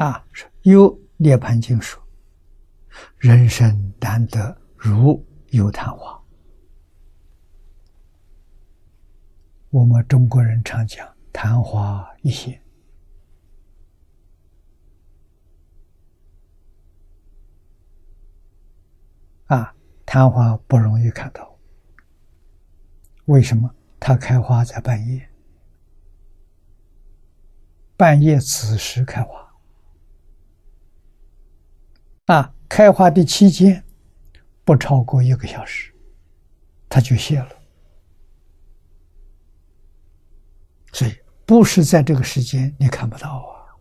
啊，有涅盘经说，人生难得如有昙花。我们中国人常讲“昙花一现”，啊，昙花不容易看到。为什么？它开花在半夜，半夜子时开花，啊，开花的期间不超过一个小时，它就谢了。所以，不是在这个时间你看不到啊。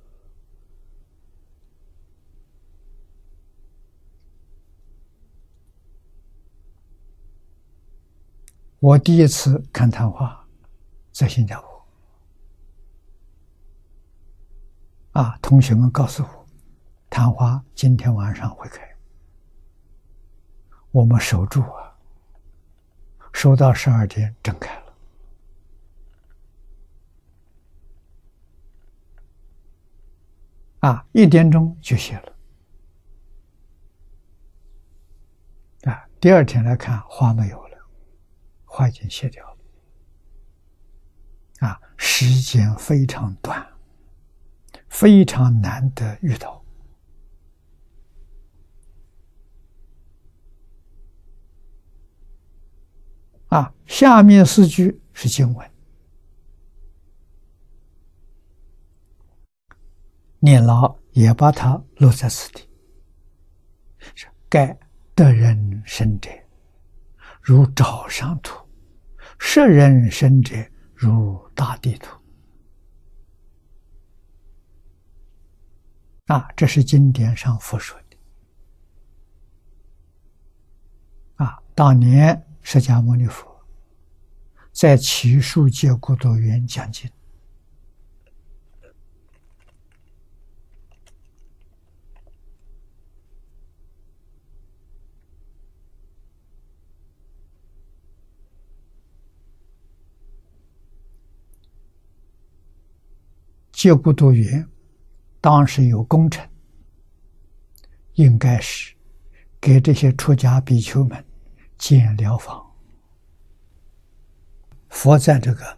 我第一次看昙花，在新加坡，啊，同学们告诉我，昙花今天晚上会开，我们守住啊，守到十二点正开了。啊，一点钟就谢了。啊，第二天来看花没有了，花已经谢掉了。啊，时间非常短，非常难得遇到。啊，下面四句是经文。念老也把它落在此地。是盖得人生者，如沼上土；舍人生者，如大地土。啊，这是经典上佛说的。啊，当年释迦牟尼佛在奇树界孤独园讲经。接孤独园，当时有工程，应该是给这些出家比丘们建疗房。佛在这个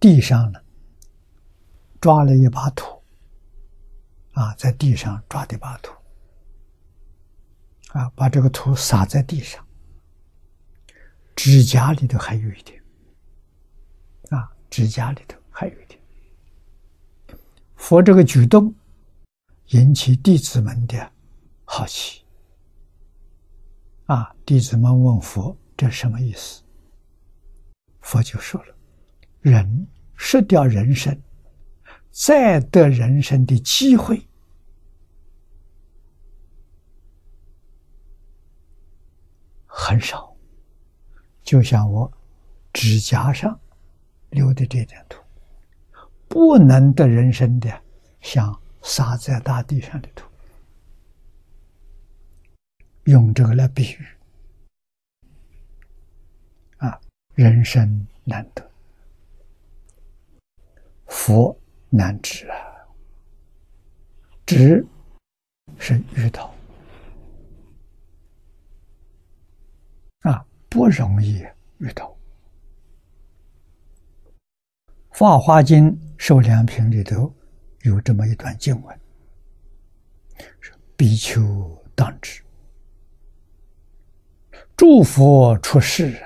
地上呢，抓了一把土，啊，在地上抓的一把土，啊，把这个土撒在地上，指甲里头还有一点，啊，指甲里头还有一点。佛这个举动引起弟子们的好奇，啊！弟子们问佛：“这什么意思？”佛就说了：“人失掉人生，再得人生的机会很少，就像我指甲上留的这点土。”不能得人生的，像撒在大地上的土，用这个来比喻。啊，人生难得，佛难知啊，知是遇到啊，不容易遇到。《法华经》受量品里头有这么一段经文：“说比丘当知，诸佛出世，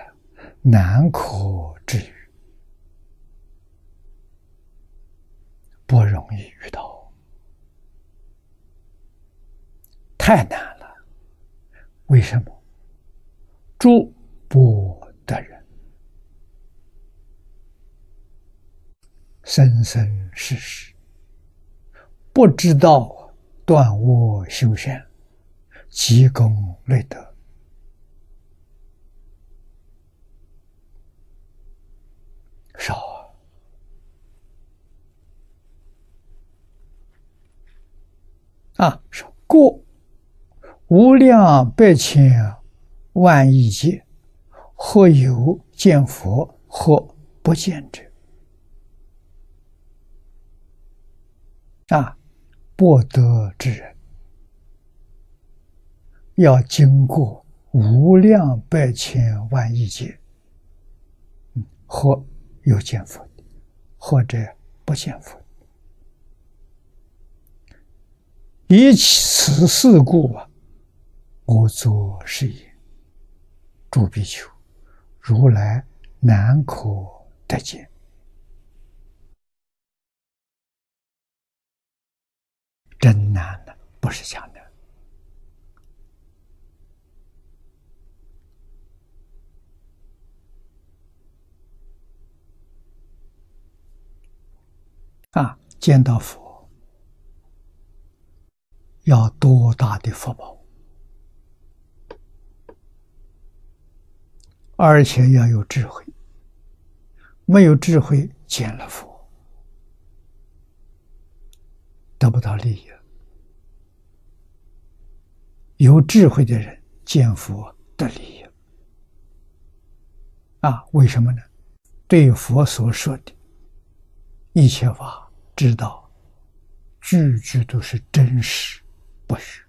难可知遇，不容易遇到，太难了。为什么？诸不得人。”生生世世不知道断我修善、积功累德少啊！啊，说过无量百千万亿劫，或有见佛，或不见者。啊，不得之人，要经过无量百千万亿劫，嗯或有见佛的，或者不见佛。以此事故啊，我作是言：诸比丘，如来难可得见。真难的，不是假的。啊，见到佛要多大的福报，而且要有智慧。没有智慧，见了佛得不到利益。有智慧的人见佛得利益啊？为什么呢？对佛所说的一切法，知道句句都是真实不虚，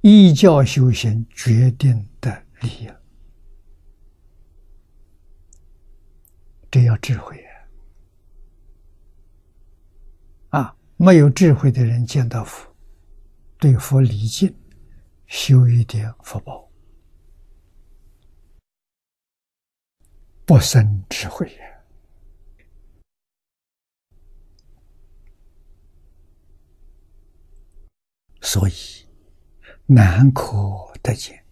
依教修行决定的利益，这要智慧啊！啊，没有智慧的人见到佛。对佛礼敬，修一点福报，不生智慧也。所以难可得见。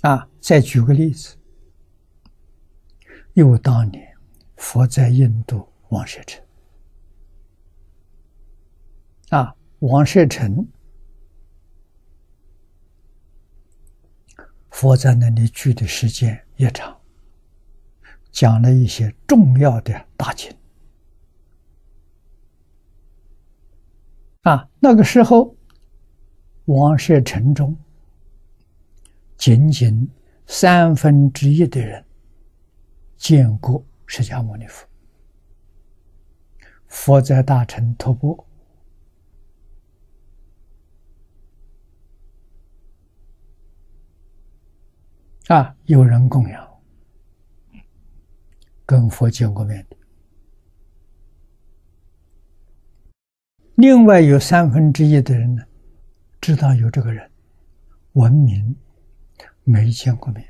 啊，再举个例子，又当年佛在印度王舍城，啊，王舍城。佛在那里住的时间也长，讲了一些重要的大经。啊，那个时候，王舍城中仅仅三分之一的人见过释迦牟尼佛。佛在大城托钵。啊，有人供养，跟佛见过面的。另外有三分之一的人呢，知道有这个人，闻名，没见过面。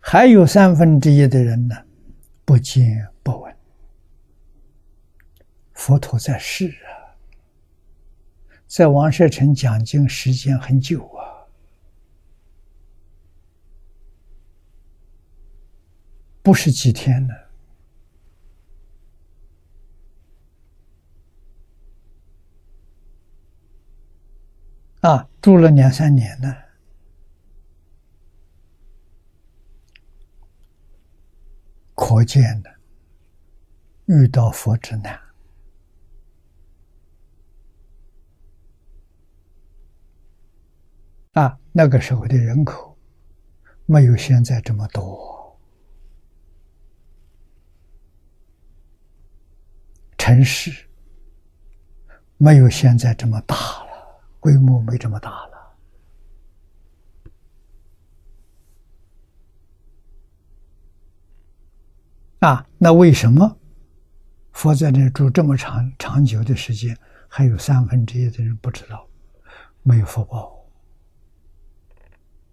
还有三分之一的人呢，不见不闻。佛陀在世啊，在王舍城讲经时间很久啊。不是几天呢，啊，住了两三年呢，可见的遇到佛之难。啊，那个时候的人口没有现在这么多。城市没有现在这么大，规模没这么大了。啊，那为什么佛在那住这么长长久的时间，还有三分之一的人不知道，没有福报？